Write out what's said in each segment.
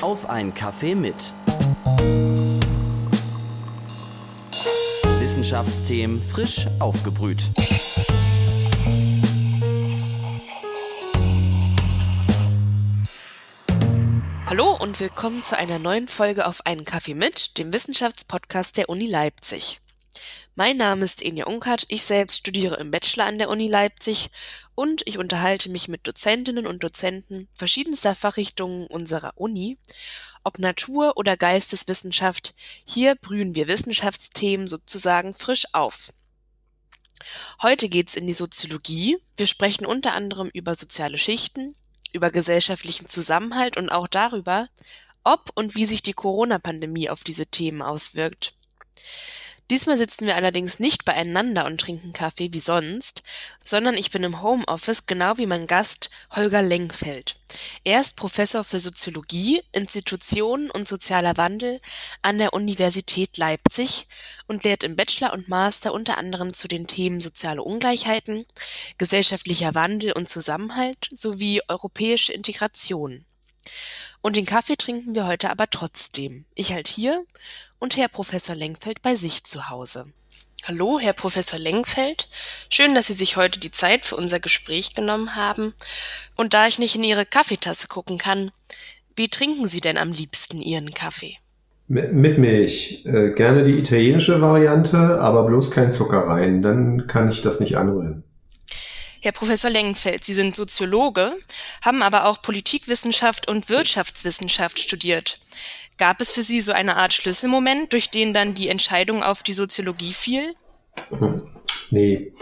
Auf ein Kaffee mit. Wissenschaftsthemen frisch aufgebrüht. Hallo und willkommen zu einer neuen Folge auf einen Kaffee mit, dem Wissenschaftspodcast der Uni Leipzig. Mein Name ist Enja Unkert, ich selbst studiere im Bachelor an der Uni Leipzig und ich unterhalte mich mit Dozentinnen und Dozenten verschiedenster Fachrichtungen unserer Uni. Ob Natur- oder Geisteswissenschaft, hier brühen wir Wissenschaftsthemen sozusagen frisch auf. Heute geht's in die Soziologie. Wir sprechen unter anderem über soziale Schichten, über gesellschaftlichen Zusammenhalt und auch darüber, ob und wie sich die Corona-Pandemie auf diese Themen auswirkt. Diesmal sitzen wir allerdings nicht beieinander und trinken Kaffee wie sonst, sondern ich bin im Homeoffice genau wie mein Gast Holger Lengfeld. Er ist Professor für Soziologie, Institutionen und sozialer Wandel an der Universität Leipzig und lehrt im Bachelor und Master unter anderem zu den Themen soziale Ungleichheiten, gesellschaftlicher Wandel und Zusammenhalt sowie europäische Integration. Und den Kaffee trinken wir heute aber trotzdem. Ich halt hier und Herr Professor Lenkfeld bei sich zu Hause. Hallo, Herr Professor Lenkfeld. Schön, dass Sie sich heute die Zeit für unser Gespräch genommen haben. Und da ich nicht in Ihre Kaffeetasse gucken kann, wie trinken Sie denn am liebsten Ihren Kaffee? Mit Milch. Äh, gerne die italienische Variante, aber bloß kein Zucker rein. Dann kann ich das nicht anrühren. Herr Professor Lengenfeld, Sie sind Soziologe, haben aber auch Politikwissenschaft und Wirtschaftswissenschaft studiert. Gab es für Sie so eine Art Schlüsselmoment, durch den dann die Entscheidung auf die Soziologie fiel? Nee,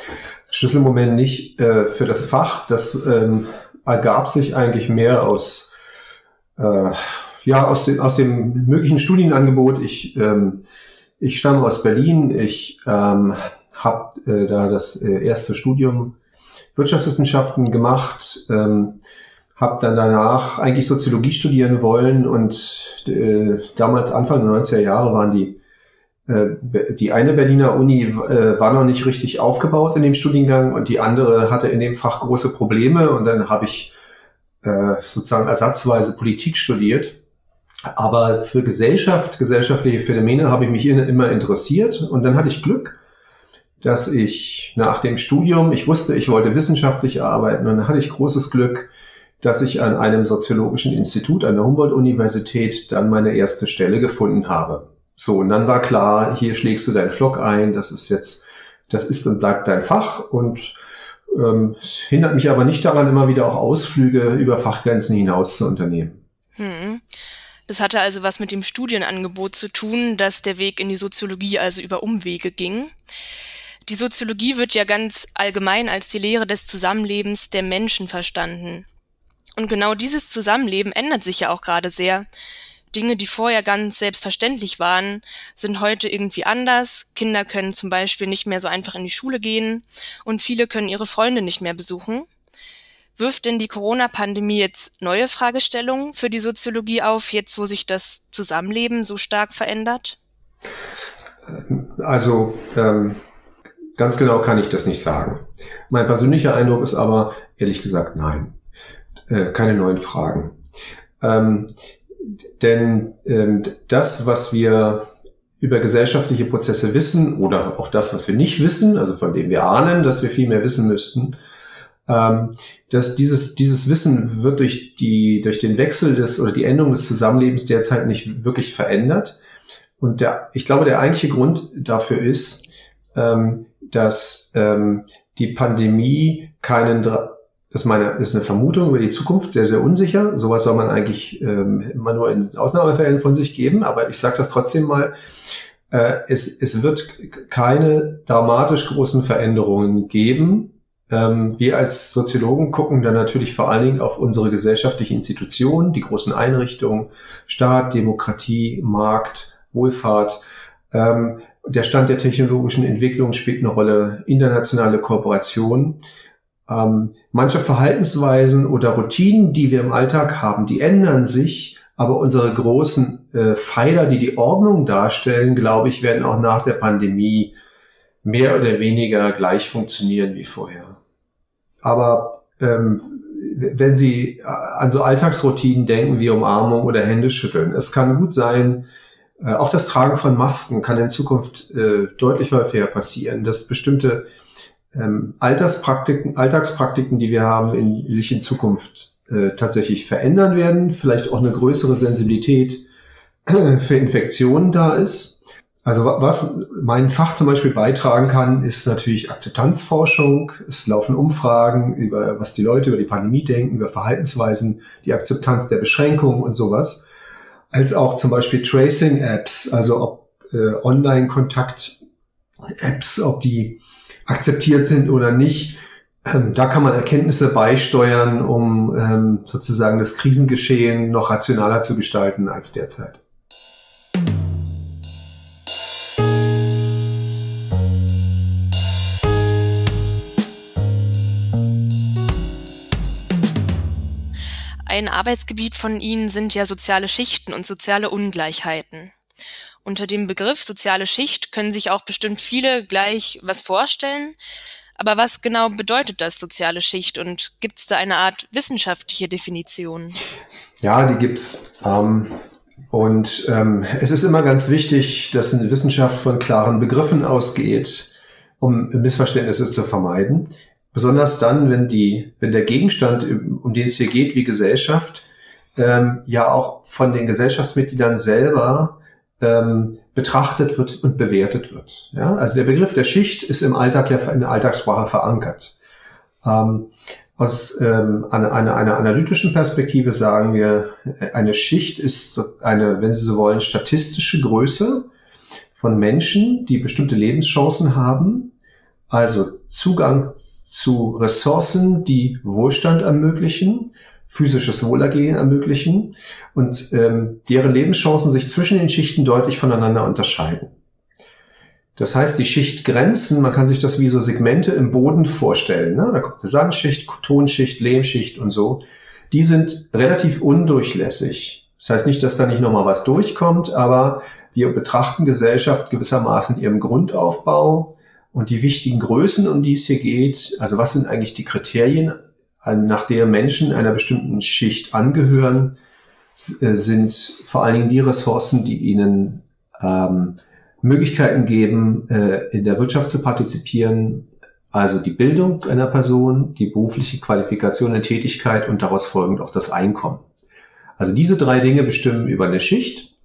Schlüsselmoment nicht äh, für das Fach. Das ähm, ergab sich eigentlich mehr aus, äh, ja, aus, dem, aus dem möglichen Studienangebot. Ich, ähm, ich stamme aus Berlin. Ich ähm, habe äh, da das äh, erste Studium Wirtschaftswissenschaften gemacht. Ähm, habe dann danach eigentlich Soziologie studieren wollen und äh, damals Anfang der 90er Jahre waren die äh, die eine Berliner Uni äh, war noch nicht richtig aufgebaut in dem Studiengang und die andere hatte in dem Fach große Probleme und dann habe ich äh, sozusagen ersatzweise Politik studiert. Aber für Gesellschaft, gesellschaftliche Phänomene habe ich mich immer interessiert und dann hatte ich Glück, dass ich nach dem Studium, ich wusste, ich wollte wissenschaftlich arbeiten und dann hatte ich großes Glück, dass ich an einem soziologischen Institut an der Humboldt-Universität dann meine erste Stelle gefunden habe. So, und dann war klar, hier schlägst du deinen Flock ein, das ist jetzt, das ist und bleibt dein Fach und ähm, es hindert mich aber nicht daran, immer wieder auch Ausflüge über Fachgrenzen hinaus zu unternehmen. Hm. Das hatte also was mit dem Studienangebot zu tun, dass der Weg in die Soziologie also über Umwege ging. Die Soziologie wird ja ganz allgemein als die Lehre des Zusammenlebens der Menschen verstanden. Und genau dieses Zusammenleben ändert sich ja auch gerade sehr. Dinge, die vorher ganz selbstverständlich waren, sind heute irgendwie anders. Kinder können zum Beispiel nicht mehr so einfach in die Schule gehen und viele können ihre Freunde nicht mehr besuchen. Wirft denn die Corona-Pandemie jetzt neue Fragestellungen für die Soziologie auf, jetzt wo sich das Zusammenleben so stark verändert? Also ähm, ganz genau kann ich das nicht sagen. Mein persönlicher Eindruck ist aber ehrlich gesagt nein äh, keine neuen Fragen. Ähm, denn ähm, das, was wir über gesellschaftliche Prozesse wissen oder auch das, was wir nicht wissen, also von dem wir ahnen, dass wir viel mehr wissen müssten, ähm, dass dieses, dieses Wissen wird durch, die, durch den Wechsel des oder die Änderung des Zusammenlebens derzeit nicht wirklich verändert. Und der, ich glaube, der eigentliche Grund dafür ist, ähm, dass ähm, die Pandemie keinen das ist, meine, ist eine Vermutung über die Zukunft, sehr, sehr unsicher. Sowas soll man eigentlich ähm, immer nur in Ausnahmefällen von sich geben, aber ich sage das trotzdem mal. Äh, es, es wird keine dramatisch großen Veränderungen geben. Ähm, wir als Soziologen gucken dann natürlich vor allen Dingen auf unsere gesellschaftlichen Institutionen, die großen Einrichtungen, Staat, Demokratie, Markt, Wohlfahrt. Ähm, der Stand der technologischen Entwicklung spielt eine Rolle, internationale Kooperation. Ähm, manche Verhaltensweisen oder Routinen, die wir im Alltag haben, die ändern sich, aber unsere großen äh, Pfeiler, die die Ordnung darstellen, glaube ich, werden auch nach der Pandemie mehr oder weniger gleich funktionieren wie vorher. Aber ähm, wenn Sie an so Alltagsroutinen denken wie Umarmung oder Händeschütteln, es kann gut sein, äh, auch das Tragen von Masken kann in Zukunft äh, deutlich häufiger passieren, dass bestimmte ähm, Alltagspraktiken, Alltagspraktiken, die wir haben, in, sich in Zukunft äh, tatsächlich verändern werden, vielleicht auch eine größere Sensibilität für Infektionen da ist. Also was mein Fach zum Beispiel beitragen kann, ist natürlich Akzeptanzforschung. Es laufen Umfragen über, was die Leute über die Pandemie denken, über Verhaltensweisen, die Akzeptanz der Beschränkungen und sowas. Als auch zum Beispiel Tracing-Apps, also ob äh, Online-Kontakt-Apps, ob die akzeptiert sind oder nicht. Ähm, da kann man Erkenntnisse beisteuern, um ähm, sozusagen das Krisengeschehen noch rationaler zu gestalten als derzeit. Ein Arbeitsgebiet von Ihnen sind ja soziale Schichten und soziale Ungleichheiten. Unter dem Begriff soziale Schicht können sich auch bestimmt viele gleich was vorstellen. Aber was genau bedeutet das soziale Schicht und gibt es da eine Art wissenschaftliche Definition? Ja, die gibt's. Ähm, und ähm, es ist immer ganz wichtig, dass eine Wissenschaft von klaren Begriffen ausgeht, um Missverständnisse zu vermeiden. Besonders dann, wenn die, wenn der Gegenstand, um den es hier geht, wie Gesellschaft, ähm, ja auch von den Gesellschaftsmitgliedern selber ähm, betrachtet wird und bewertet wird. Ja? Also der Begriff der Schicht ist im Alltag ja in der Alltagssprache verankert. Ähm, aus ähm, einer, einer, einer analytischen Perspektive sagen wir, eine Schicht ist eine, wenn Sie so wollen, statistische Größe von Menschen, die bestimmte Lebenschancen haben, also Zugang zu Ressourcen, die Wohlstand ermöglichen, physisches Wohlergehen ermöglichen und ähm, deren Lebenschancen sich zwischen den Schichten deutlich voneinander unterscheiden. Das heißt, die Schichtgrenzen, man kann sich das wie so Segmente im Boden vorstellen. Ne? Da kommt eine Sandschicht, Tonschicht, Lehmschicht und so. Die sind relativ undurchlässig. Das heißt nicht, dass da nicht nochmal was durchkommt, aber wir betrachten Gesellschaft gewissermaßen in ihrem Grundaufbau, und die wichtigen Größen, um die es hier geht, also was sind eigentlich die Kriterien, nach der Menschen einer bestimmten Schicht angehören, äh, sind vor allen Dingen die Ressourcen, die ihnen ähm, Möglichkeiten geben, äh, in der Wirtschaft zu partizipieren, also die Bildung einer Person, die berufliche Qualifikation und Tätigkeit und daraus folgend auch das Einkommen. Also diese drei Dinge bestimmen über eine Schicht.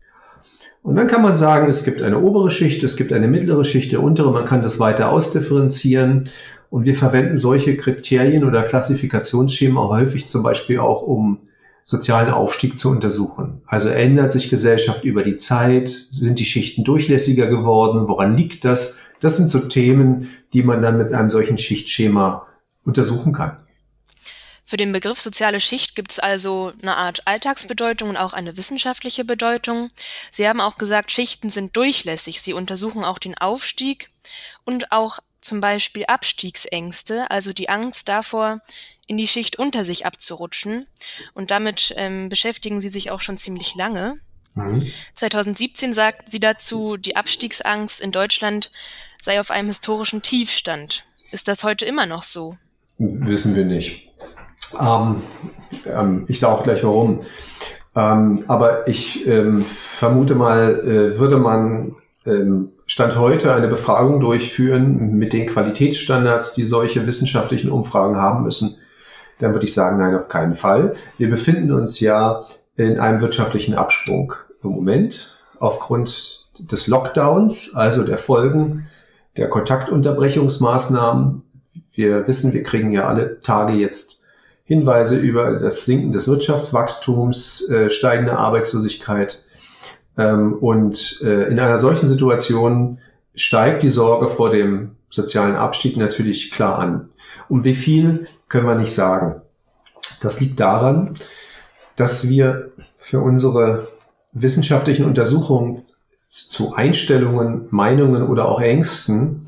Und dann kann man sagen, es gibt eine obere Schicht, es gibt eine mittlere Schicht, der untere, man kann das weiter ausdifferenzieren. Und wir verwenden solche Kriterien oder Klassifikationsschema häufig zum Beispiel auch, um sozialen Aufstieg zu untersuchen. Also ändert sich Gesellschaft über die Zeit? Sind die Schichten durchlässiger geworden? Woran liegt das? Das sind so Themen, die man dann mit einem solchen Schichtschema untersuchen kann. Für den Begriff soziale Schicht gibt es also eine Art Alltagsbedeutung und auch eine wissenschaftliche Bedeutung. Sie haben auch gesagt, Schichten sind durchlässig. Sie untersuchen auch den Aufstieg und auch zum Beispiel Abstiegsängste, also die Angst davor, in die Schicht unter sich abzurutschen. Und damit ähm, beschäftigen sie sich auch schon ziemlich lange. Mhm. 2017 sagt sie dazu, die Abstiegsangst in Deutschland sei auf einem historischen Tiefstand. Ist das heute immer noch so? Wissen wir nicht. Ähm, ähm, ich sage auch gleich warum. Ähm, aber ich ähm, vermute mal, äh, würde man ähm, Stand heute eine Befragung durchführen mit den Qualitätsstandards, die solche wissenschaftlichen Umfragen haben müssen, dann würde ich sagen, nein, auf keinen Fall. Wir befinden uns ja in einem wirtschaftlichen Absprung im Moment aufgrund des Lockdowns, also der Folgen der Kontaktunterbrechungsmaßnahmen. Wir wissen, wir kriegen ja alle Tage jetzt Hinweise über das Sinken des Wirtschaftswachstums, äh, steigende Arbeitslosigkeit. Ähm, und äh, in einer solchen Situation steigt die Sorge vor dem sozialen Abstieg natürlich klar an. Um wie viel können wir nicht sagen. Das liegt daran, dass wir für unsere wissenschaftlichen Untersuchungen zu Einstellungen, Meinungen oder auch Ängsten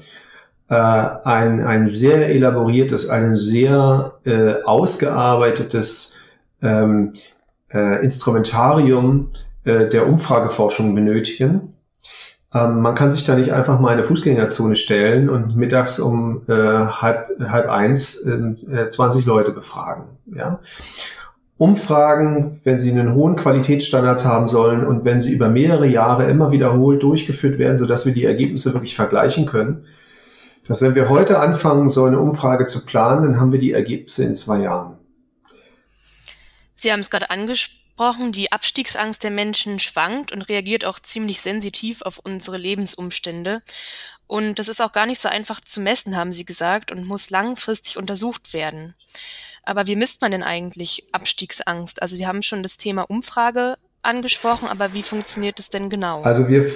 äh, ein, ein sehr elaboriertes, ein sehr äh, ausgearbeitetes ähm, äh, Instrumentarium äh, der Umfrageforschung benötigen. Ähm, man kann sich da nicht einfach mal in eine Fußgängerzone stellen und mittags um äh, halb, halb eins äh, 20 Leute befragen. Ja? Umfragen, wenn sie einen hohen Qualitätsstandard haben sollen und wenn sie über mehrere Jahre immer wiederholt durchgeführt werden, sodass wir die Ergebnisse wirklich vergleichen können, dass wenn wir heute anfangen, so eine Umfrage zu planen, dann haben wir die Ergebnisse in zwei Jahren. Sie haben es gerade angesprochen, die Abstiegsangst der Menschen schwankt und reagiert auch ziemlich sensitiv auf unsere Lebensumstände. Und das ist auch gar nicht so einfach zu messen, haben Sie gesagt, und muss langfristig untersucht werden. Aber wie misst man denn eigentlich Abstiegsangst? Also Sie haben schon das Thema Umfrage angesprochen, aber wie funktioniert es denn genau? Also wir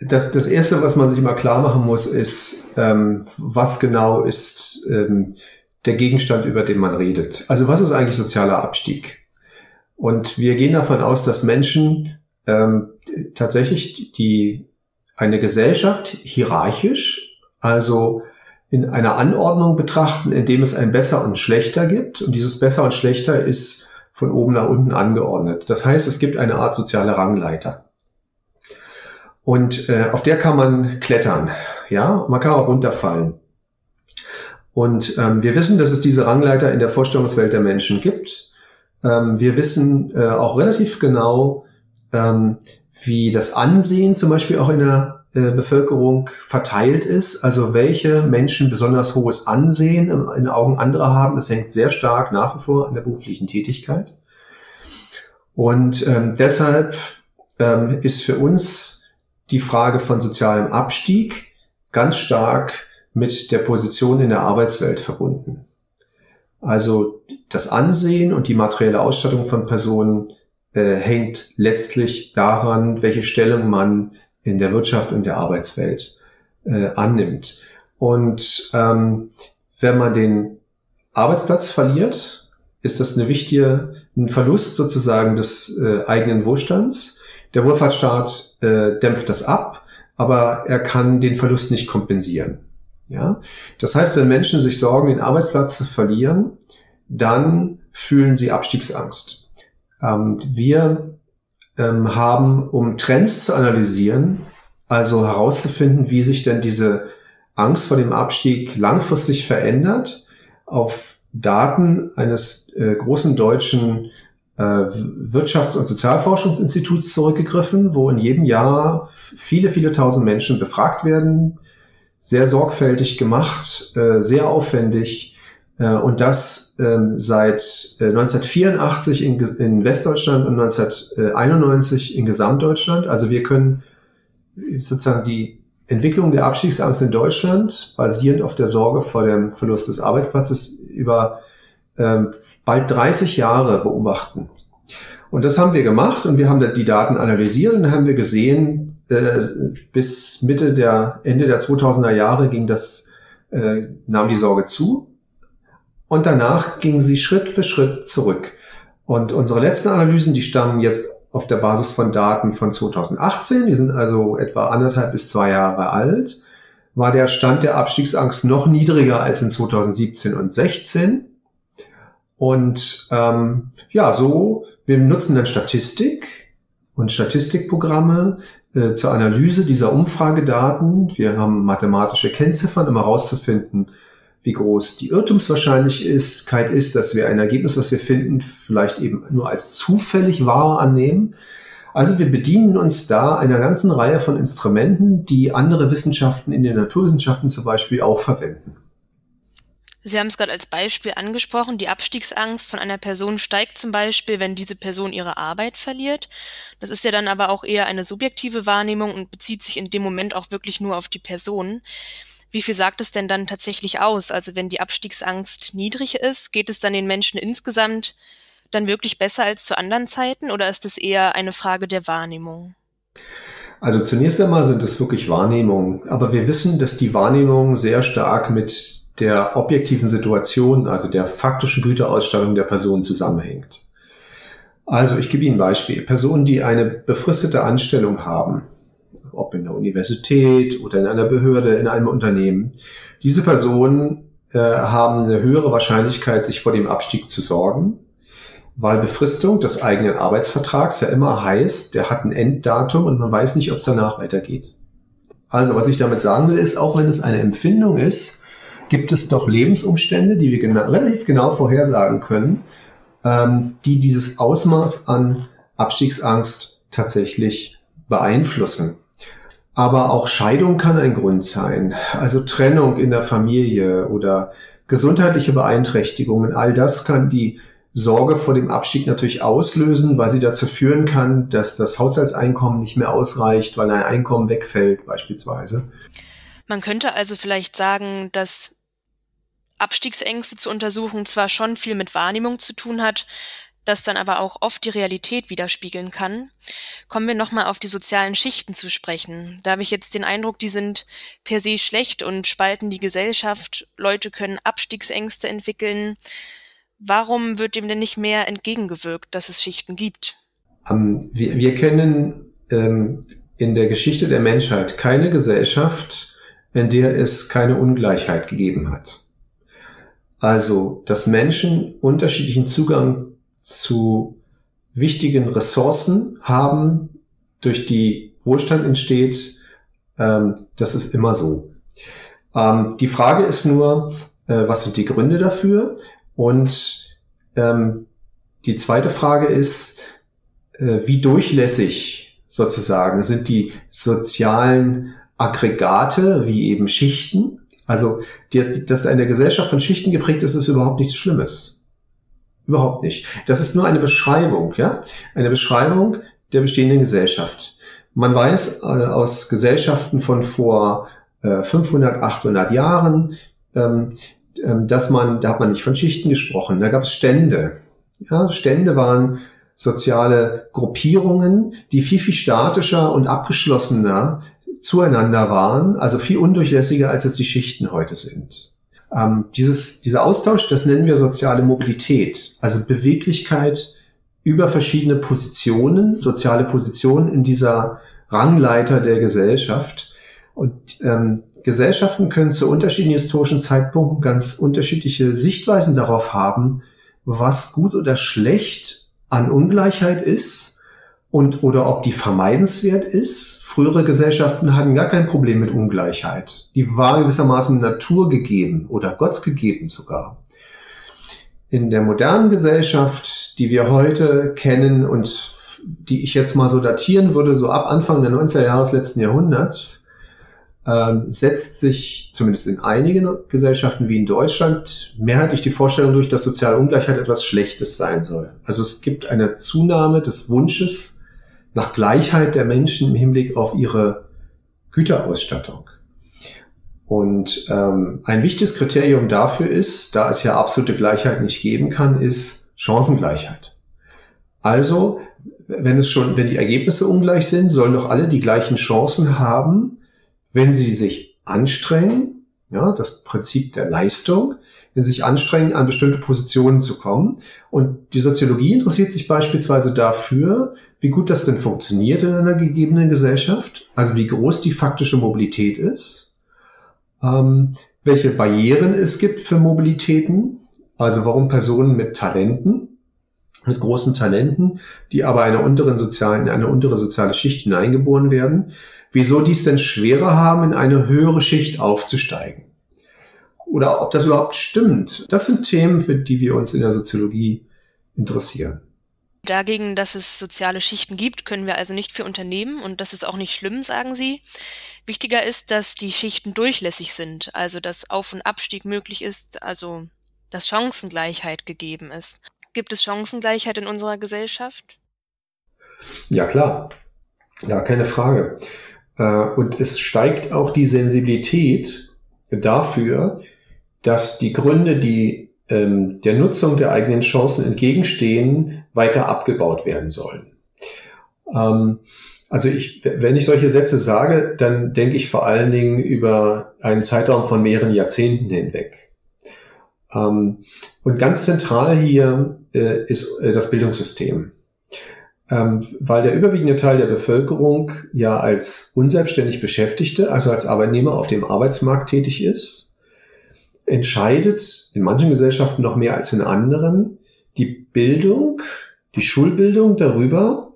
das, das Erste, was man sich mal klar machen muss, ist, ähm, was genau ist ähm, der Gegenstand, über den man redet. Also was ist eigentlich sozialer Abstieg? Und wir gehen davon aus, dass Menschen ähm, tatsächlich die eine Gesellschaft hierarchisch, also in einer Anordnung betrachten, in dem es ein Besser und Schlechter gibt. Und dieses Besser und Schlechter ist von oben nach unten angeordnet. Das heißt, es gibt eine Art soziale Rangleiter. Und äh, auf der kann man klettern, ja, man kann auch runterfallen. Und ähm, wir wissen, dass es diese Rangleiter in der Vorstellungswelt der Menschen gibt. Ähm, wir wissen äh, auch relativ genau, ähm, wie das Ansehen zum Beispiel auch in der äh, Bevölkerung verteilt ist. Also welche Menschen besonders hohes Ansehen in den Augen anderer haben. Das hängt sehr stark nach wie vor an der beruflichen Tätigkeit. Und ähm, deshalb ähm, ist für uns die Frage von sozialem Abstieg ganz stark mit der Position in der Arbeitswelt verbunden. Also das Ansehen und die materielle Ausstattung von Personen äh, hängt letztlich daran, welche Stellung man in der Wirtschaft und der Arbeitswelt äh, annimmt. Und ähm, wenn man den Arbeitsplatz verliert, ist das eine wichtige, ein Verlust sozusagen des äh, eigenen Wohlstands. Der Wohlfahrtsstaat äh, dämpft das ab, aber er kann den Verlust nicht kompensieren. Ja? Das heißt, wenn Menschen sich sorgen, den Arbeitsplatz zu verlieren, dann fühlen sie Abstiegsangst. Ähm, wir ähm, haben, um Trends zu analysieren, also herauszufinden, wie sich denn diese Angst vor dem Abstieg langfristig verändert, auf Daten eines äh, großen deutschen Wirtschafts- und Sozialforschungsinstituts zurückgegriffen, wo in jedem Jahr viele, viele tausend Menschen befragt werden, sehr sorgfältig gemacht, äh, sehr aufwendig äh, und das ähm, seit 1984 in Westdeutschland und 1991 in Gesamtdeutschland. Also wir können sozusagen die Entwicklung der Abstiegsangst in Deutschland basierend auf der Sorge vor dem Verlust des Arbeitsplatzes über bald 30 Jahre beobachten. Und das haben wir gemacht und wir haben die Daten analysiert und haben wir gesehen, äh, bis Mitte der, Ende der 2000er Jahre ging das, äh, nahm die Sorge zu. Und danach ging sie Schritt für Schritt zurück. Und unsere letzten Analysen, die stammen jetzt auf der Basis von Daten von 2018, die sind also etwa anderthalb bis zwei Jahre alt, war der Stand der Abstiegsangst noch niedriger als in 2017 und 16. Und ähm, ja, so, wir nutzen dann Statistik und Statistikprogramme äh, zur Analyse dieser Umfragedaten. Wir haben mathematische Kennziffern, um herauszufinden, wie groß die Irrtumswahrscheinlichkeit ist, dass wir ein Ergebnis, was wir finden, vielleicht eben nur als zufällig wahr annehmen. Also wir bedienen uns da einer ganzen Reihe von Instrumenten, die andere Wissenschaften in den Naturwissenschaften zum Beispiel auch verwenden. Sie haben es gerade als Beispiel angesprochen, die Abstiegsangst von einer Person steigt zum Beispiel, wenn diese Person ihre Arbeit verliert. Das ist ja dann aber auch eher eine subjektive Wahrnehmung und bezieht sich in dem Moment auch wirklich nur auf die Person. Wie viel sagt es denn dann tatsächlich aus? Also wenn die Abstiegsangst niedrig ist, geht es dann den Menschen insgesamt dann wirklich besser als zu anderen Zeiten oder ist es eher eine Frage der Wahrnehmung? Also zunächst einmal sind es wirklich Wahrnehmungen, aber wir wissen, dass die Wahrnehmung sehr stark mit der objektiven Situation, also der faktischen Güterausstattung der Person zusammenhängt. Also ich gebe Ihnen ein Beispiel. Personen, die eine befristete Anstellung haben, ob in der Universität oder in einer Behörde, in einem Unternehmen, diese Personen äh, haben eine höhere Wahrscheinlichkeit, sich vor dem Abstieg zu sorgen, weil Befristung des eigenen Arbeitsvertrags ja immer heißt, der hat ein Enddatum und man weiß nicht, ob es danach weitergeht. Also was ich damit sagen will, ist, auch wenn es eine Empfindung ist, gibt es doch Lebensumstände, die wir genau, relativ genau vorhersagen können, ähm, die dieses Ausmaß an Abstiegsangst tatsächlich beeinflussen. Aber auch Scheidung kann ein Grund sein, also Trennung in der Familie oder gesundheitliche Beeinträchtigungen, all das kann die Sorge vor dem Abstieg natürlich auslösen, weil sie dazu führen kann, dass das Haushaltseinkommen nicht mehr ausreicht, weil ein Einkommen wegfällt beispielsweise. Man könnte also vielleicht sagen, dass Abstiegsängste zu untersuchen zwar schon viel mit Wahrnehmung zu tun hat, das dann aber auch oft die Realität widerspiegeln kann. Kommen wir nochmal auf die sozialen Schichten zu sprechen. Da habe ich jetzt den Eindruck, die sind per se schlecht und spalten die Gesellschaft. Leute können Abstiegsängste entwickeln. Warum wird dem denn nicht mehr entgegengewirkt, dass es Schichten gibt? Um, ähm, wir, wir, kennen ähm, in der Geschichte der Menschheit keine Gesellschaft, in der es keine Ungleichheit gegeben hat. Also, dass Menschen unterschiedlichen Zugang zu wichtigen Ressourcen haben, durch die Wohlstand entsteht, ähm, das ist immer so. Ähm, die Frage ist nur, äh, was sind die Gründe dafür? Und ähm, die zweite Frage ist, äh, wie durchlässig sozusagen sind die sozialen Aggregate, wie eben Schichten, also, die, dass eine Gesellschaft von Schichten geprägt ist, ist überhaupt nichts Schlimmes. Überhaupt nicht. Das ist nur eine Beschreibung, ja? Eine Beschreibung der bestehenden Gesellschaft. Man weiß äh, aus Gesellschaften von vor äh, 500, 800 Jahren, ähm, äh, dass man, da hat man nicht von Schichten gesprochen, da gab es Stände. Ja, Stände waren soziale Gruppierungen, die viel, viel statischer und abgeschlossener zueinander waren, also viel undurchlässiger, als es die Schichten heute sind. Ähm, dieses, dieser Austausch, das nennen wir soziale Mobilität, also Beweglichkeit über verschiedene Positionen, soziale Positionen in dieser Rangleiter der Gesellschaft. Und ähm, Gesellschaften können zu unterschiedlichen historischen Zeitpunkten ganz unterschiedliche Sichtweisen darauf haben, was gut oder schlecht an Ungleichheit ist und oder ob die vermeidenswert ist. Frühere Gesellschaften hatten gar kein Problem mit Ungleichheit. Die war gewissermaßen Natur gegeben oder Gott gegeben sogar. In der modernen Gesellschaft, die wir heute kennen und die ich jetzt mal so datieren würde, so ab Anfang der 90er Jahre des letzten Jahrhunderts, äh, setzt sich zumindest in einigen Gesellschaften wie in Deutschland mehrheitlich die Vorstellung durch, dass soziale Ungleichheit etwas Schlechtes sein soll. Also es gibt eine Zunahme des Wunsches nach Gleichheit der Menschen im Hinblick auf ihre Güterausstattung. Und ähm, ein wichtiges Kriterium dafür ist, da es ja absolute Gleichheit nicht geben kann, ist Chancengleichheit. Also, wenn es schon, wenn die Ergebnisse ungleich sind, sollen doch alle die gleichen Chancen haben, wenn sie sich anstrengen, ja, das Prinzip der Leistung, in sich anstrengen, an bestimmte Positionen zu kommen. Und die Soziologie interessiert sich beispielsweise dafür, wie gut das denn funktioniert in einer gegebenen Gesellschaft, also wie groß die faktische Mobilität ist, ähm, welche Barrieren es gibt für Mobilitäten, also warum Personen mit Talenten, mit großen Talenten, die aber einer unteren sozialen, in eine untere soziale Schicht hineingeboren werden, wieso dies denn schwerer haben, in eine höhere Schicht aufzusteigen oder ob das überhaupt stimmt. Das sind Themen, für die wir uns in der Soziologie interessieren. Dagegen, dass es soziale Schichten gibt, können wir also nicht für unternehmen und das ist auch nicht schlimm, sagen Sie. Wichtiger ist, dass die Schichten durchlässig sind, also dass Auf- und Abstieg möglich ist, also dass Chancengleichheit gegeben ist. Gibt es Chancengleichheit in unserer Gesellschaft? Ja, klar. Ja, keine Frage. Äh, und es steigt auch die Sensibilität dafür, dass die Gründe, die ähm, der Nutzung der eigenen Chancen entgegenstehen, weiter abgebaut werden sollen. Ähm, also ich, wenn ich solche Sätze sage, dann denke ich vor allen Dingen über einen Zeitraum von mehreren Jahrzehnten hinweg. Ähm, und ganz zentral hier äh, ist äh, das Bildungssystem. Ähm, weil der überwiegende Teil der Bevölkerung ja als unselbstständig Beschäftigte, also als Arbeitnehmer auf dem Arbeitsmarkt tätig ist entscheidet in manchen Gesellschaften noch mehr als in anderen die Bildung, die Schulbildung darüber,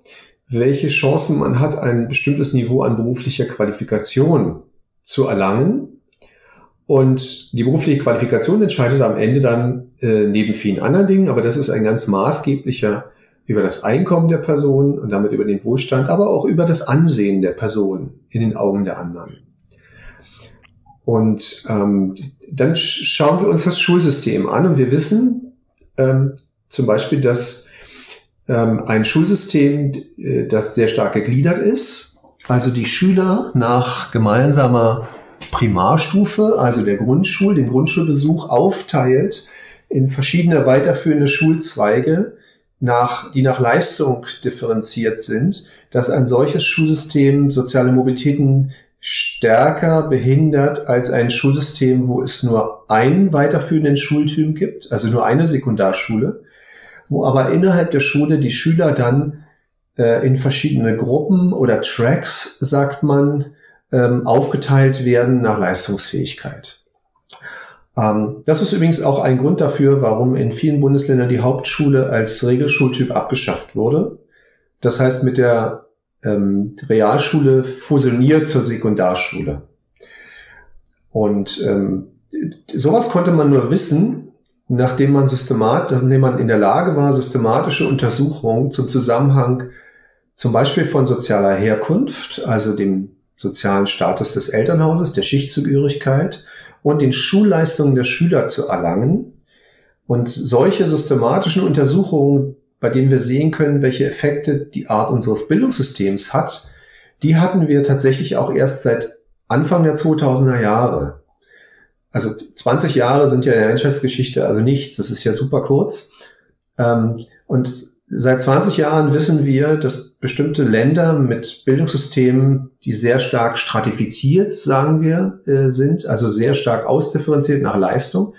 welche Chancen man hat, ein bestimmtes Niveau an beruflicher Qualifikation zu erlangen. Und die berufliche Qualifikation entscheidet am Ende dann äh, neben vielen anderen Dingen, aber das ist ein ganz maßgeblicher über das Einkommen der Person und damit über den Wohlstand, aber auch über das Ansehen der Person in den Augen der anderen. Und ähm, dann schauen wir uns das Schulsystem an und wir wissen ähm, zum Beispiel, dass ähm, ein Schulsystem, äh, das sehr stark gegliedert ist, also die Schüler nach gemeinsamer Primarstufe, also der Grundschul, den Grundschulbesuch aufteilt in verschiedene weiterführende Schulzweige, nach, die nach Leistung differenziert sind, dass ein solches Schulsystem soziale Mobilitäten stärker behindert als ein Schulsystem, wo es nur einen weiterführenden Schultyp gibt, also nur eine Sekundarschule, wo aber innerhalb der Schule die Schüler dann äh, in verschiedene Gruppen oder Tracks, sagt man, ähm, aufgeteilt werden nach Leistungsfähigkeit. Ähm, das ist übrigens auch ein Grund dafür, warum in vielen Bundesländern die Hauptschule als Regelschultyp abgeschafft wurde. Das heißt, mit der ähm, Realschule fusioniert zur Sekundarschule. Und ähm, sowas konnte man nur wissen, nachdem man systemat, nachdem man in der Lage war, systematische Untersuchungen zum Zusammenhang zum Beispiel von sozialer Herkunft, also dem sozialen Status des Elternhauses, der Schichtzugehörigkeit und den Schulleistungen der Schüler zu erlangen. Und solche systematischen Untersuchungen, bei denen wir sehen können, welche Effekte die Art unseres Bildungssystems hat, die hatten wir tatsächlich auch erst seit Anfang der 2000er Jahre. Also 20 Jahre sind ja in der Menschheitsgeschichte also nichts, das ist ja super kurz. Ähm, und seit 20 Jahren wissen wir, dass bestimmte Länder mit Bildungssystemen, die sehr stark stratifiziert, sagen wir, äh, sind, also sehr stark ausdifferenziert nach Leistung,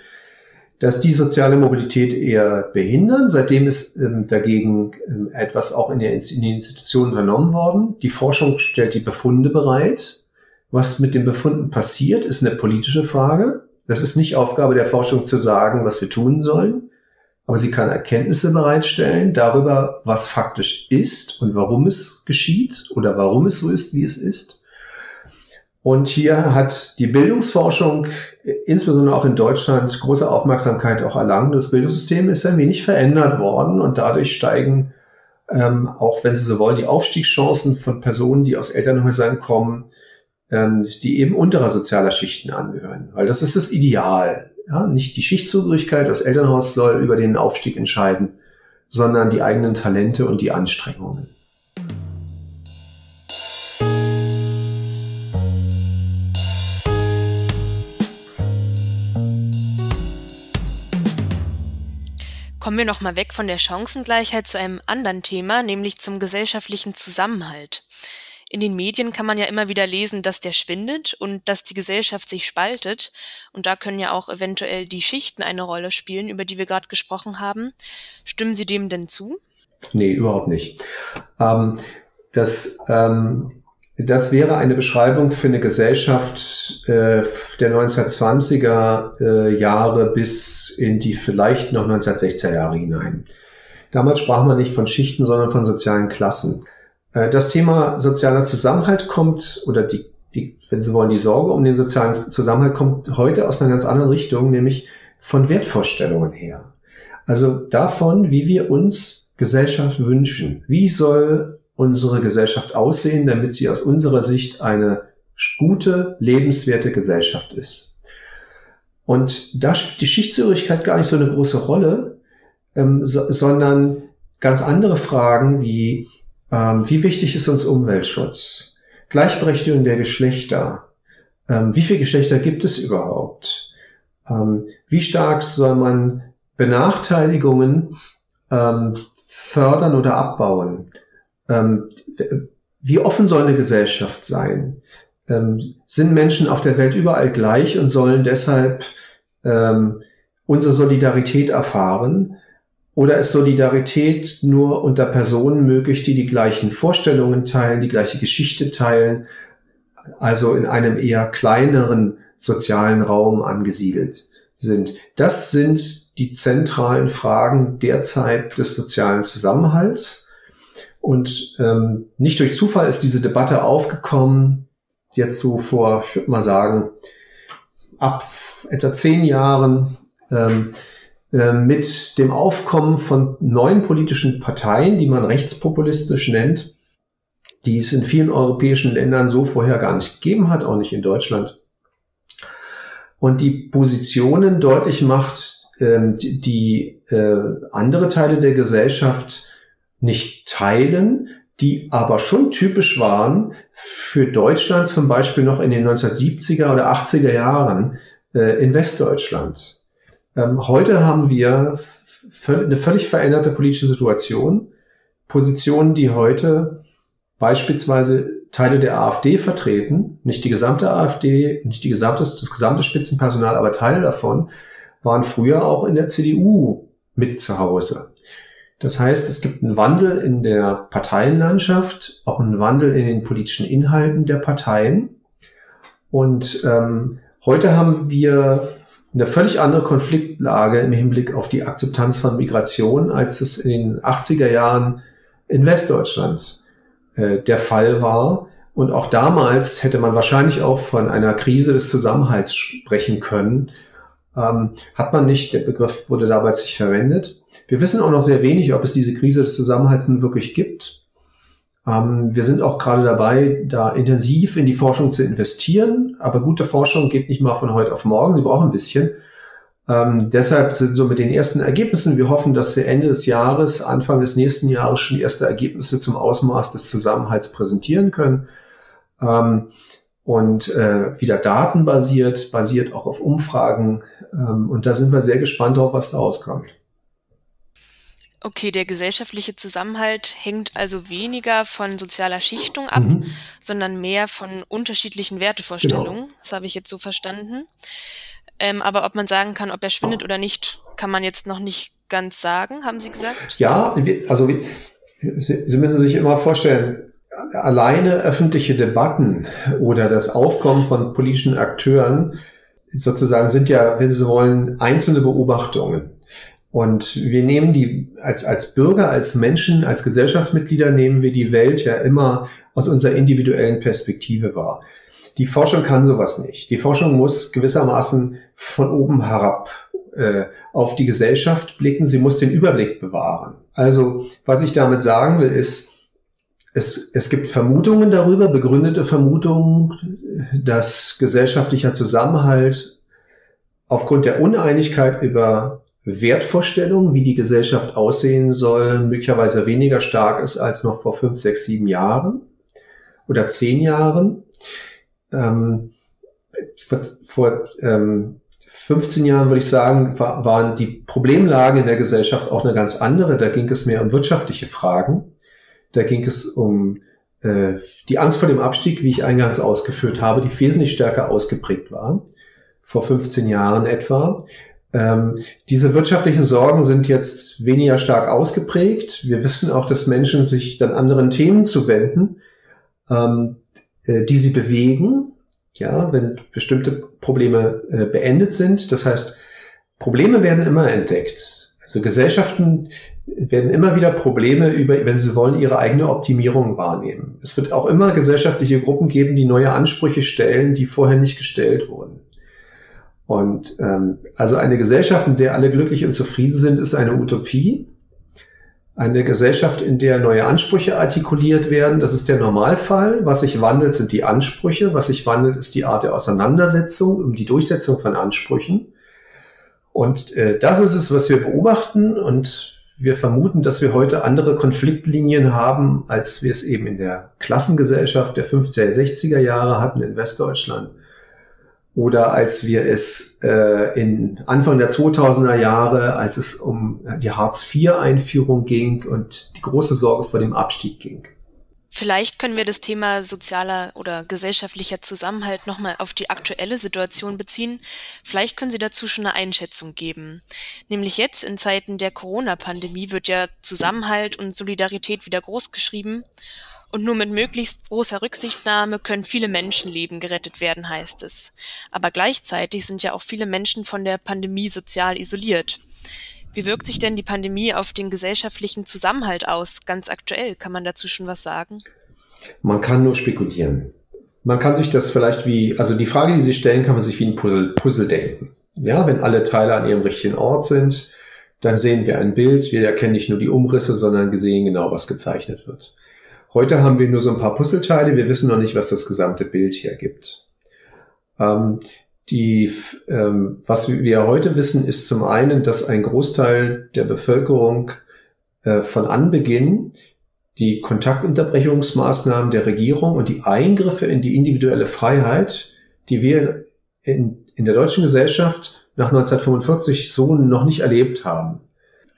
dass die soziale Mobilität eher behindern. Seitdem ist ähm, dagegen ähm, etwas auch in, in den Institutionen unternommen worden. Die Forschung stellt die Befunde bereit. Was mit den Befunden passiert, ist eine politische Frage. Das ist nicht Aufgabe der Forschung zu sagen, was wir tun sollen aber sie kann Erkenntnisse bereitstellen darüber, was faktisch ist und warum es geschieht oder warum es so ist, wie es ist. Und hier hat die Bildungsforschung, insbesondere auch in Deutschland, große Aufmerksamkeit auch erlangt. Das Bildungssystem ist ein wenig verändert worden und dadurch steigen, ähm, auch wenn Sie so wollen, die Aufstiegschancen von Personen, die aus Elternhäusern kommen, ähm, die eben unterer sozialer Schichten angehören. Weil das ist das Ideal. Ja, nicht die Schichtzugehörigkeit, das Elternhaus soll über den Aufstieg entscheiden, sondern die eigenen Talente und die Anstrengungen. Kommen wir noch mal weg von der Chancengleichheit zu einem anderen Thema, nämlich zum gesellschaftlichen Zusammenhalt. In den Medien kann man ja immer wieder lesen, dass der schwindet und dass die Gesellschaft sich spaltet. Und da können ja auch eventuell die Schichten eine Rolle spielen, über die wir gerade gesprochen haben. Stimmen Sie dem denn zu? Nee, überhaupt nicht. Ähm, das, ähm, das wäre eine Beschreibung für eine Gesellschaft äh, der 1920er äh, Jahre bis in die vielleicht noch 1960er Jahre hinein. Damals sprach man nicht von Schichten, sondern von sozialen Klassen. Äh, das Thema sozialer Zusammenhalt kommt, oder die, die, wenn Sie wollen, die Sorge um den sozialen Zusammenhalt kommt heute aus einer ganz anderen Richtung, nämlich von Wertvorstellungen her. Also davon, wie wir uns Gesellschaft wünschen. Wie soll unsere Gesellschaft aussehen, damit sie aus unserer Sicht eine gute, lebenswerte Gesellschaft ist. Und da spielt die Schichtshörigkeit gar nicht so eine große Rolle, ähm, so, sondern ganz andere Fragen wie ähm, wie wichtig ist uns Umweltschutz? Gleichberechtigung der Geschlechter. Ähm, wie viele Geschlechter gibt es überhaupt? Ähm, wie stark soll man Benachteiligungen ähm, fördern oder abbauen? Ähm, wie offen soll eine Gesellschaft sein? Ähm, sind Menschen auf der Welt überall gleich und sollen deshalb unsere Solidarität erfahren? Oder ist Solidarität nur unter Personen möglich, die die gleichen Vorstellungen teilen, die gleiche Geschichte teilen, also in einem eher kleineren sozialen Raum angesiedelt sind? Das sind die zentralen Fragen derzeit des sozialen Zusammenhalts. Und ähm, nicht durch Zufall ist diese Debatte aufgekommen. jetzt so vor, ich würde mal sagen, ab etwa zehn Jahren ähm, äh, mit dem Aufkommen von neuen politischen Parteien, die man rechtspopulistisch nennt, die es in vielen europäischen Ländern so vorher gar nicht gegeben hat, auch nicht in Deutschland. Und die Positionen deutlich macht, ähm, die, die äh, andere Teile der Gesellschaft nicht teilen, die aber schon typisch waren für Deutschland zum Beispiel noch in den 1970er oder 80er Jahren äh, in Westdeutschland. Ähm, heute haben wir eine völlig veränderte politische Situation. Positionen, die heute beispielsweise Teile der AfD vertreten, nicht die gesamte AfD, nicht die gesamte, das gesamte Spitzenpersonal, aber Teile davon, waren früher auch in der CDU mit zu Hause. Das heißt, es gibt einen Wandel in der Parteienlandschaft, auch einen Wandel in den politischen Inhalten der Parteien. Und ähm, heute haben wir eine völlig andere Konfliktlage im Hinblick auf die Akzeptanz von Migration, als es in den 80er Jahren in Westdeutschland äh, der Fall war. Und auch damals hätte man wahrscheinlich auch von einer Krise des Zusammenhalts sprechen können. Ähm, hat man nicht, der Begriff wurde damals nicht verwendet. Wir wissen auch noch sehr wenig, ob es diese Krise des Zusammenhalts nun wirklich gibt. Ähm, wir sind auch gerade dabei, da intensiv in die Forschung zu investieren. Aber gute Forschung geht nicht mal von heute auf morgen. Sie braucht ein bisschen. Ähm, deshalb sind so mit den ersten Ergebnissen, wir hoffen, dass wir Ende des Jahres, Anfang des nächsten Jahres schon erste Ergebnisse zum Ausmaß des Zusammenhalts präsentieren können. Ähm, und äh, wieder datenbasiert, basiert auch auf Umfragen. Ähm, und da sind wir sehr gespannt drauf, was da rauskommt. Okay, der gesellschaftliche Zusammenhalt hängt also weniger von sozialer Schichtung ab, mhm. sondern mehr von unterschiedlichen Wertevorstellungen. Genau. Das habe ich jetzt so verstanden. Ähm, aber ob man sagen kann, ob er schwindet oder nicht, kann man jetzt noch nicht ganz sagen, haben Sie gesagt? Ja, also Sie, Sie müssen sich immer vorstellen, alleine öffentliche Debatten oder das Aufkommen von politischen Akteuren sozusagen sind ja, wenn Sie wollen, einzelne Beobachtungen. Und wir nehmen die als, als Bürger, als Menschen, als Gesellschaftsmitglieder nehmen wir die Welt ja immer aus unserer individuellen Perspektive wahr. Die Forschung kann sowas nicht. Die Forschung muss gewissermaßen von oben herab äh, auf die Gesellschaft blicken. Sie muss den Überblick bewahren. Also, was ich damit sagen will, ist, es, es gibt Vermutungen darüber, begründete Vermutungen, dass gesellschaftlicher Zusammenhalt aufgrund der Uneinigkeit über Wertvorstellungen, wie die Gesellschaft aussehen soll, möglicherweise weniger stark ist als noch vor fünf, sechs, sieben Jahren oder zehn Jahren. Ähm, vor, vor ähm, 15 Jahren würde ich sagen, war, waren die Problemlagen in der Gesellschaft auch eine ganz andere. Da ging es mehr um wirtschaftliche Fragen. Da ging es um äh, die Angst vor dem Abstieg, wie ich eingangs ausgeführt habe, die wesentlich stärker ausgeprägt war, vor 15 Jahren etwa. Ähm, diese wirtschaftlichen Sorgen sind jetzt weniger stark ausgeprägt. Wir wissen auch, dass Menschen sich dann anderen Themen zuwenden. Ähm, äh, die sie bewegen, ja, wenn bestimmte Probleme äh, beendet sind. Das heißt, Probleme werden immer entdeckt. Also Gesellschaften werden immer wieder Probleme über, wenn sie wollen, ihre eigene Optimierung wahrnehmen. Es wird auch immer gesellschaftliche Gruppen geben, die neue Ansprüche stellen, die vorher nicht gestellt wurden. Und ähm, also eine Gesellschaft, in der alle glücklich und zufrieden sind, ist eine Utopie. Eine Gesellschaft, in der neue Ansprüche artikuliert werden, das ist der Normalfall. Was sich wandelt, sind die Ansprüche. Was sich wandelt, ist die Art der Auseinandersetzung um die Durchsetzung von Ansprüchen. Und äh, das ist es, was wir beobachten. Und wir vermuten, dass wir heute andere Konfliktlinien haben, als wir es eben in der Klassengesellschaft der 50er, 60er Jahre hatten in Westdeutschland oder als wir es äh, in Anfang der 2000er Jahre, als es um die Hartz-IV-Einführung ging und die große Sorge vor dem Abstieg ging. Vielleicht können wir das Thema sozialer oder gesellschaftlicher Zusammenhalt nochmal auf die aktuelle Situation beziehen. Vielleicht können Sie dazu schon eine Einschätzung geben. Nämlich jetzt in Zeiten der Corona-Pandemie wird ja Zusammenhalt und Solidarität wieder großgeschrieben. Und nur mit möglichst großer Rücksichtnahme können viele Menschenleben gerettet werden, heißt es. Aber gleichzeitig sind ja auch viele Menschen von der Pandemie sozial isoliert. Wie wirkt sich denn die Pandemie auf den gesellschaftlichen Zusammenhalt aus, ganz aktuell? Kann man dazu schon was sagen? Man kann nur spekulieren. man kann sich das vielleicht wie, also die Frage, die Sie stellen, kann man sich wie ein Puzzle, Puzzle denken. Ja, wenn alle Teile an ihrem richtigen Ort sind, dann sehen wir ein Bild. Wir erkennen nicht nur die Umrisse, sondern sehen genau, was gezeichnet wird. Heute haben wir nur so ein paar Puzzleteile. Wir wissen noch nicht, was das gesamte Bild hier gibt. Ähm, die, ähm, was wir heute wissen, ist zum einen, dass ein Großteil der Bevölkerung äh, von Anbeginn die Kontaktunterbrechungsmaßnahmen der Regierung und die Eingriffe in die individuelle Freiheit, die wir in, in der deutschen Gesellschaft nach 1945 so noch nicht erlebt haben.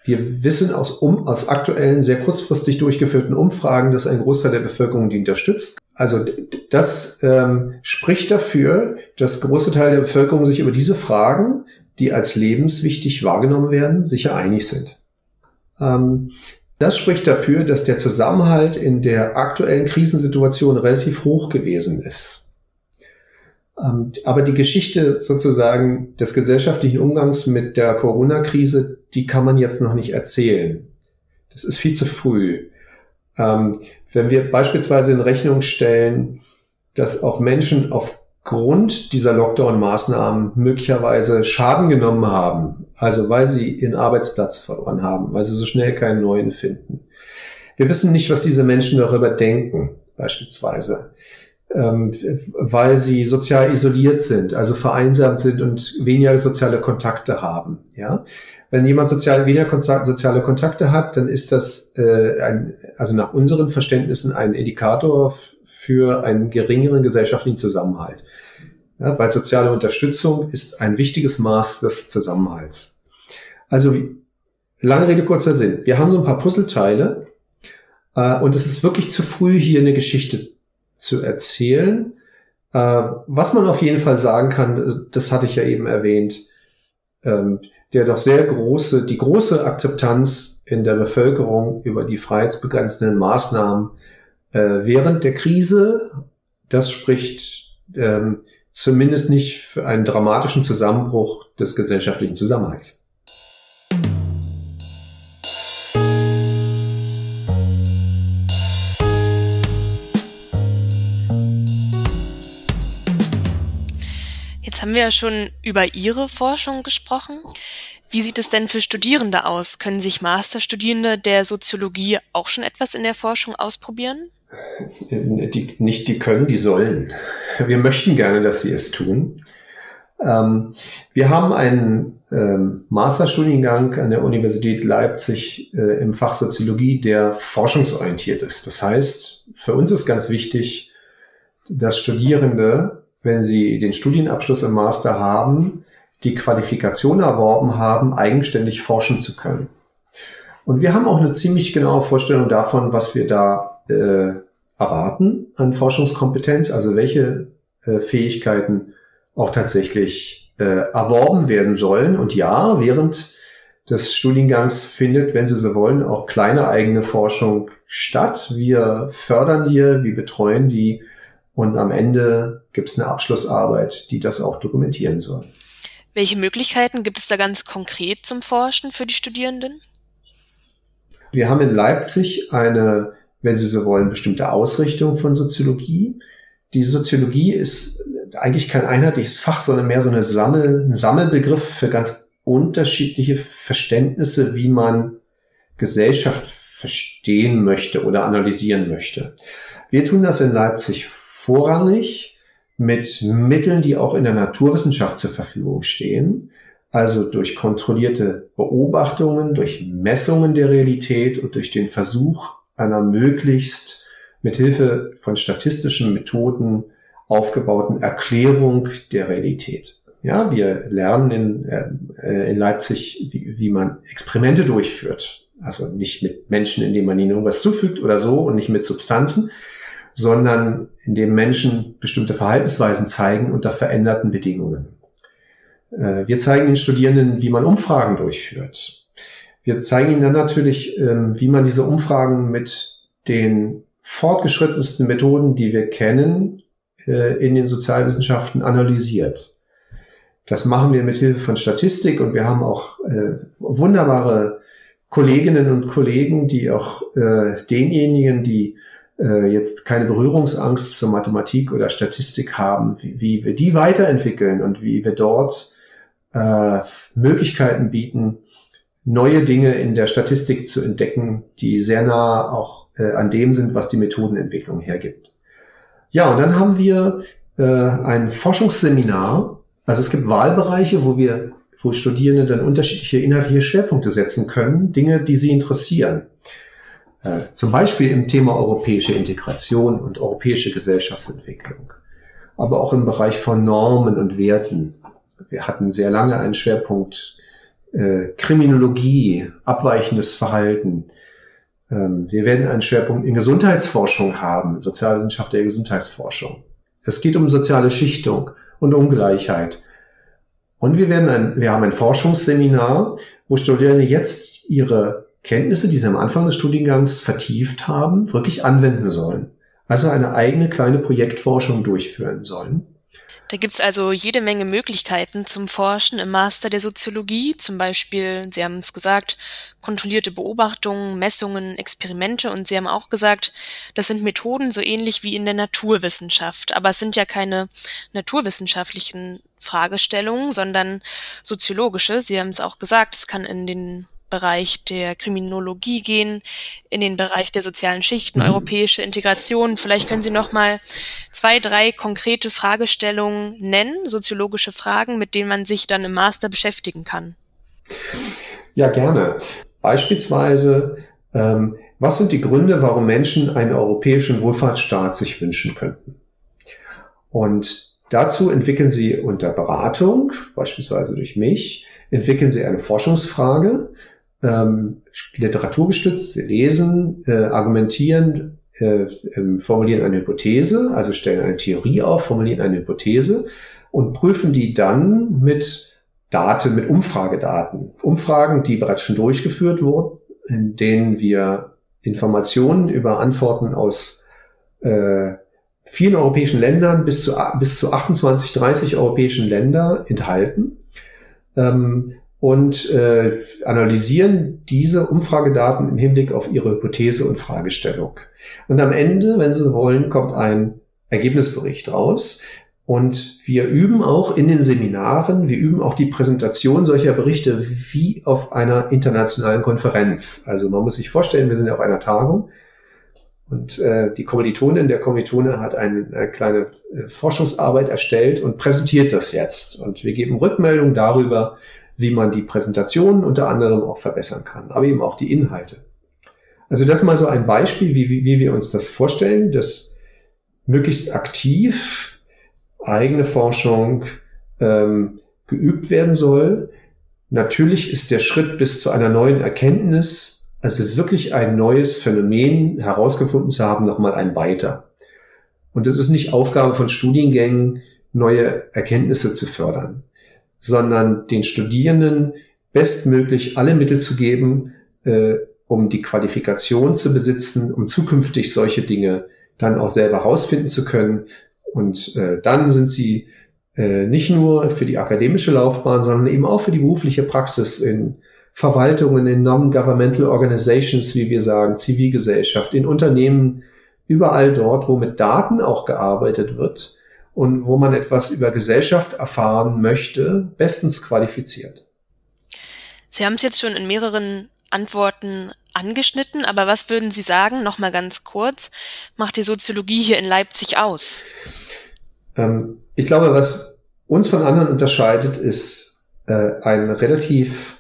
Wir wissen aus, um, aus aktuellen, sehr kurzfristig durchgeführten Umfragen, dass ein Großteil der Bevölkerung die unterstützt. Also das ähm, spricht dafür, dass große Teile der Bevölkerung sich über diese Fragen, die als lebenswichtig wahrgenommen werden, sicher einig sind. Ähm, das spricht dafür, dass der Zusammenhalt in der aktuellen Krisensituation relativ hoch gewesen ist. Ähm, aber die Geschichte sozusagen des gesellschaftlichen Umgangs mit der Corona-Krise, die kann man jetzt noch nicht erzählen. Das ist viel zu früh. Ähm, wenn wir beispielsweise in Rechnung stellen, dass auch Menschen aufgrund dieser Lockdown-Maßnahmen möglicherweise Schaden genommen haben, also weil sie ihren Arbeitsplatz verloren haben, weil sie so schnell keinen neuen finden. Wir wissen nicht, was diese Menschen darüber denken, beispielsweise ähm, weil sie sozial isoliert sind, also vereinsamt sind und weniger soziale Kontakte haben. Ja, wenn jemand sozial, weniger Kontakt, soziale Kontakte hat, dann ist das äh, ein, also nach unseren Verständnissen ein Indikator für einen geringeren gesellschaftlichen Zusammenhalt. Ja, weil soziale Unterstützung ist ein wichtiges Maß des Zusammenhalts. Also lange Rede kurzer Sinn. Wir haben so ein paar Puzzleteile äh, und es ist wirklich zu früh hier eine Geschichte zu erzählen. Äh, was man auf jeden Fall sagen kann, das hatte ich ja eben erwähnt, ähm, der doch sehr große, die große Akzeptanz in der Bevölkerung über die freiheitsbegrenzenden Maßnahmen äh, während der Krise, das spricht ähm, zumindest nicht für einen dramatischen Zusammenbruch des gesellschaftlichen Zusammenhalts. Jetzt haben wir ja schon über Ihre Forschung gesprochen. Wie sieht es denn für Studierende aus? Können sich Masterstudierende der Soziologie auch schon etwas in der Forschung ausprobieren? Die, nicht die können, die sollen. Wir möchten gerne, dass sie es tun. Ähm, wir haben einen ähm, Masterstudiengang an der Universität Leipzig äh, im Fach Soziologie, der forschungsorientiert ist. Das heißt, für uns ist ganz wichtig, dass Studierende wenn sie den Studienabschluss im Master haben, die Qualifikation erworben haben, eigenständig forschen zu können. Und wir haben auch eine ziemlich genaue Vorstellung davon, was wir da äh, erwarten an Forschungskompetenz, also welche äh, Fähigkeiten auch tatsächlich äh, erworben werden sollen. Und ja, während des Studiengangs findet, wenn Sie so wollen, auch kleine eigene Forschung statt. Wir fördern die, wir betreuen die und am Ende gibt es eine Abschlussarbeit, die das auch dokumentieren soll. Welche Möglichkeiten gibt es da ganz konkret zum Forschen für die Studierenden? Wir haben in Leipzig eine, wenn Sie so wollen, bestimmte Ausrichtung von Soziologie. Die Soziologie ist eigentlich kein einheitliches Fach, sondern mehr so eine Sammel, ein Sammelbegriff für ganz unterschiedliche Verständnisse, wie man Gesellschaft verstehen möchte oder analysieren möchte. Wir tun das in Leipzig vorrangig mit Mitteln, die auch in der Naturwissenschaft zur Verfügung stehen, also durch kontrollierte Beobachtungen, durch Messungen der Realität und durch den Versuch einer möglichst mit Hilfe von statistischen Methoden aufgebauten Erklärung der Realität. Ja, wir lernen in, äh, in Leipzig, wie, wie man Experimente durchführt. Also nicht mit Menschen, indem man ihnen irgendwas zufügt oder so und nicht mit Substanzen, sondern indem Menschen bestimmte Verhaltensweisen zeigen unter veränderten Bedingungen. Äh, wir zeigen den Studierenden, wie man Umfragen durchführt. Wir zeigen ihnen dann natürlich, ähm, wie man diese Umfragen mit den fortgeschrittensten Methoden, die wir kennen, äh, in den Sozialwissenschaften analysiert. Das machen wir mit Hilfe von Statistik und wir haben auch äh, wunderbare Kolleginnen und Kollegen, die auch denjenigen, die äh, jetzt keine Berührungsangst zur Mathematik oder Statistik haben, wie, wie wir die weiterentwickeln und wie wir dort äh, Möglichkeiten bieten, neue Dinge in der Statistik zu entdecken, die sehr nah auch äh, an dem sind, was die Methodenentwicklung hergibt. Ja, und dann haben wir äh, ein Forschungsseminar. Also es gibt Wahlbereiche, wo wir, wo Studierende dann unterschiedliche inhaltliche Schwerpunkte setzen können, Dinge, die sie interessieren. Äh, zum Beispiel im Thema europäische Integration und europäische Gesellschaftsentwicklung, aber auch im Bereich von Normen und Werten. Wir hatten sehr lange einen Schwerpunkt äh, Kriminologie, abweichendes Verhalten. Ähm, wir werden einen Schwerpunkt in Gesundheitsforschung haben, Sozialwissenschaft der Gesundheitsforschung. Es geht um soziale Schichtung und Ungleichheit. Und wir werden ein, wir haben ein Forschungsseminar, wo Studierende jetzt ihre Kenntnisse, die sie am Anfang des Studiengangs vertieft haben, wirklich anwenden sollen. Also eine eigene kleine Projektforschung durchführen sollen. Da gibt's also jede Menge Möglichkeiten zum Forschen im Master der Soziologie, zum Beispiel, Sie haben es gesagt, kontrollierte Beobachtungen, Messungen, Experimente und Sie haben auch gesagt, das sind Methoden so ähnlich wie in der Naturwissenschaft, aber es sind ja keine naturwissenschaftlichen Fragestellungen, sondern soziologische. Sie haben es auch gesagt, es kann in den Bereich der Kriminologie gehen, in den Bereich der sozialen Schichten, mhm. europäische Integration. Vielleicht können Sie noch mal zwei, drei konkrete Fragestellungen nennen, soziologische Fragen, mit denen man sich dann im Master beschäftigen kann. Ja, gerne. Beispielsweise, ähm, was sind die Gründe, warum Menschen einen europäischen Wohlfahrtsstaat sich wünschen könnten? Und dazu entwickeln Sie unter Beratung, beispielsweise durch mich, entwickeln Sie eine Forschungsfrage, ähm, literaturgestützt, sie lesen, äh, argumentieren, äh, ähm, formulieren eine Hypothese, also stellen eine Theorie auf, formulieren eine Hypothese und prüfen die dann mit Daten, mit Umfragedaten. Umfragen, die bereits schon durchgeführt wurden, in denen wir Informationen über Antworten aus äh, vielen europäischen Ländern bis zu, bis zu 28, 30 europäischen Länder enthalten. Ähm, und äh, analysieren diese Umfragedaten im Hinblick auf ihre Hypothese und Fragestellung. Und am Ende, wenn Sie wollen, kommt ein Ergebnisbericht raus. Und wir üben auch in den Seminaren, wir üben auch die Präsentation solcher Berichte wie auf einer internationalen Konferenz. Also man muss sich vorstellen, wir sind auf einer Tagung und äh, die Kommilitonin der Kommilitone hat eine, eine kleine äh, Forschungsarbeit erstellt und präsentiert das jetzt. Und wir geben Rückmeldung darüber, wie man die Präsentation unter anderem auch verbessern kann, aber eben auch die Inhalte. Also das mal so ein Beispiel, wie, wie, wie wir uns das vorstellen, dass möglichst aktiv eigene Forschung ähm, geübt werden soll. Natürlich ist der Schritt bis zu einer neuen Erkenntnis, also wirklich ein neues Phänomen herausgefunden zu haben, nochmal ein weiter. Und es ist nicht Aufgabe von Studiengängen, neue Erkenntnisse zu fördern sondern den Studierenden bestmöglich alle Mittel zu geben, äh, um die Qualifikation zu besitzen, um zukünftig solche Dinge dann auch selber herausfinden zu können. Und äh, dann sind sie äh, nicht nur für die akademische Laufbahn, sondern eben auch für die berufliche Praxis in Verwaltungen, in Non-Governmental Organizations, wie wir sagen, Zivilgesellschaft, in Unternehmen, überall dort, wo mit Daten auch gearbeitet wird, und wo man etwas über Gesellschaft erfahren möchte, bestens qualifiziert. Sie haben es jetzt schon in mehreren Antworten angeschnitten, aber was würden Sie sagen, nochmal ganz kurz, macht die Soziologie hier in Leipzig aus? Ähm, ich glaube, was uns von anderen unterscheidet, ist äh, ein relativ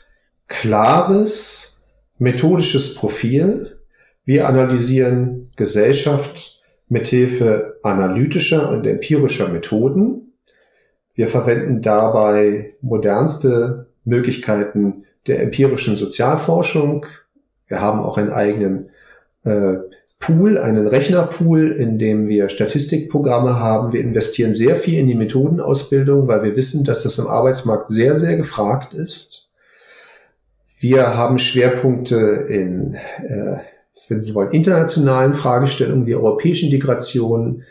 klares methodisches Profil. Wir analysieren Gesellschaft mithilfe analytischer und empirischer Methoden. Wir verwenden dabei modernste Möglichkeiten der empirischen Sozialforschung. Wir haben auch einen eigenen äh, Pool, einen Rechnerpool, in dem wir Statistikprogramme haben. Wir investieren sehr viel in die Methodenausbildung, weil wir wissen, dass das im Arbeitsmarkt sehr, sehr gefragt ist. Wir haben Schwerpunkte in äh, wenn Sie wollen, internationalen Fragestellungen wie europäische Integration,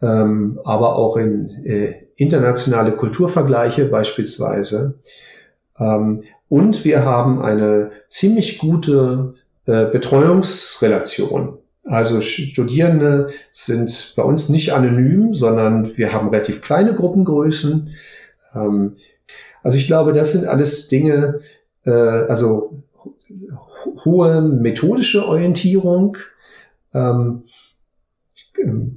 ähm, aber auch in äh, internationale Kulturvergleiche beispielsweise. Ähm, und wir haben eine ziemlich gute äh, Betreuungsrelation. Also Studierende sind bei uns nicht anonym, sondern wir haben relativ kleine Gruppengrößen. Ähm, also ich glaube, das sind alles Dinge, äh, also hohe methodische Orientierung, ähm,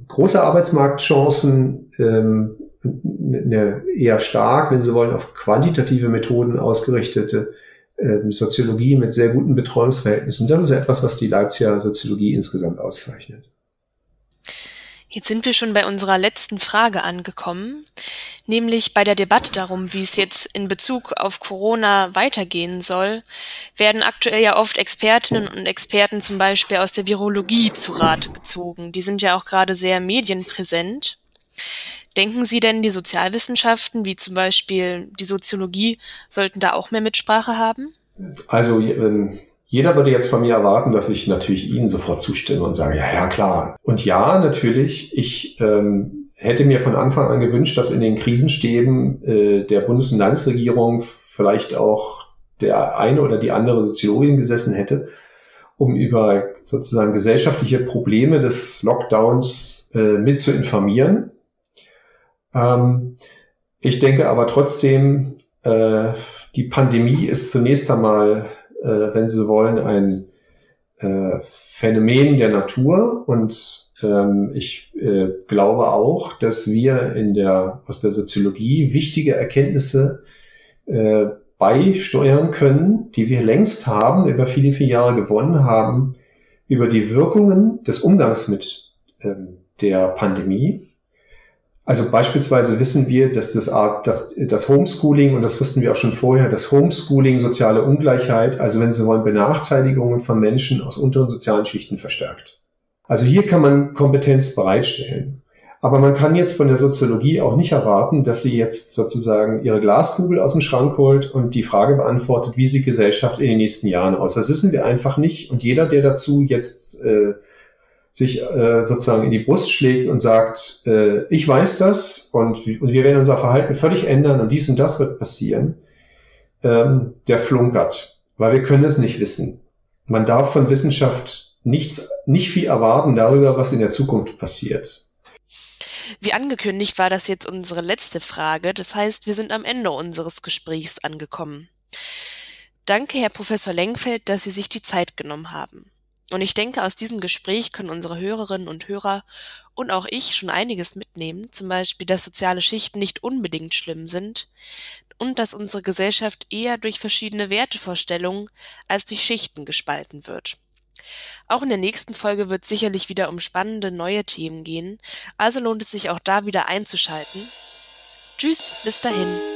große Arbeitsmarktchancen, ähm, eine eher stark, wenn Sie wollen, auf quantitative Methoden ausgerichtete ähm, Soziologie mit sehr guten Betreuungsverhältnissen. Das ist etwas, was die Leipziger Soziologie insgesamt auszeichnet. Jetzt sind wir schon bei unserer letzten Frage angekommen, nämlich bei der Debatte darum, wie es jetzt in Bezug auf Corona weitergehen soll, werden aktuell ja oft Expertinnen und Experten zum Beispiel aus der Virologie zu Rate gezogen. Die sind ja auch gerade sehr medienpräsent. Denken Sie denn, die Sozialwissenschaften, wie zum Beispiel die Soziologie, sollten da auch mehr Mitsprache haben? Also ähm, jeder würde jetzt von mir erwarten, dass ich natürlich Ihnen sofort zustimme und sage, ja, ja, klar. Und ja, natürlich, ich ähm, hätte mir von Anfang an gewünscht, dass in den Krisenstäben äh, der Bundes- und Landesregierung vielleicht auch der eine oder die andere Soziologin gesessen hätte, um über sozusagen gesellschaftliche Probleme des Lockdowns äh, mit zu informieren. Ähm, ich denke aber trotzdem, äh, die Pandemie ist zunächst einmal äh, wenn Sie wollen, ein äh, Phänomen der Natur. Und ähm, ich äh, glaube auch, dass wir in der, aus der Soziologie wichtige Erkenntnisse äh, beisteuern können, die wir längst haben, über viele, viele Jahre gewonnen haben, über die Wirkungen des Umgangs mit ähm, der Pandemie also beispielsweise wissen wir, dass das, Art, dass das Homeschooling, und das wussten wir auch schon vorher, das Homeschooling soziale Ungleichheit, also wenn Sie wollen, Benachteiligungen von Menschen aus unteren sozialen Schichten verstärkt. Also hier kann man Kompetenz bereitstellen. Aber man kann jetzt von der Soziologie auch nicht erwarten, dass sie jetzt sozusagen ihre Glaskugel aus dem Schrank holt und die Frage beantwortet, wie sieht Gesellschaft in den nächsten Jahren aus. Das wissen wir einfach nicht. Und jeder, der dazu jetzt äh, sich äh, sozusagen in die Brust schlägt und sagt, äh, ich weiß das und, und, wir werden unser Verhalten völlig ändern und dies und das wird passieren, ähm, der flunkert, weil wir können es nicht wissen. Man darf von Wissenschaft nichts, nicht viel erwarten darüber, was in der Zukunft passiert. Wie angekündigt war das jetzt unsere letzte Frage. Das heißt, wir sind am Ende unseres Gesprächs angekommen. Danke, Herr Professor Lengfeld, dass Sie sich die Zeit genommen haben. Und ich denke, aus diesem Gespräch können unsere Hörerinnen und Hörer und auch ich schon einiges mitnehmen, zum Beispiel, dass soziale Schichten nicht unbedingt schlimm sind und dass unsere Gesellschaft eher durch verschiedene Wertevorstellungen als durch Schichten gespalten wird. Auch in der nächsten Folge wird sicherlich wieder um spannende neue Themen gehen, also lohnt es sich auch da wieder einzuschalten. Tschüss, bis dahin.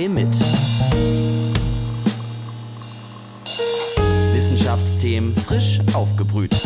Kaffee mit. Wissenschaftsthemen frisch aufgebrüht.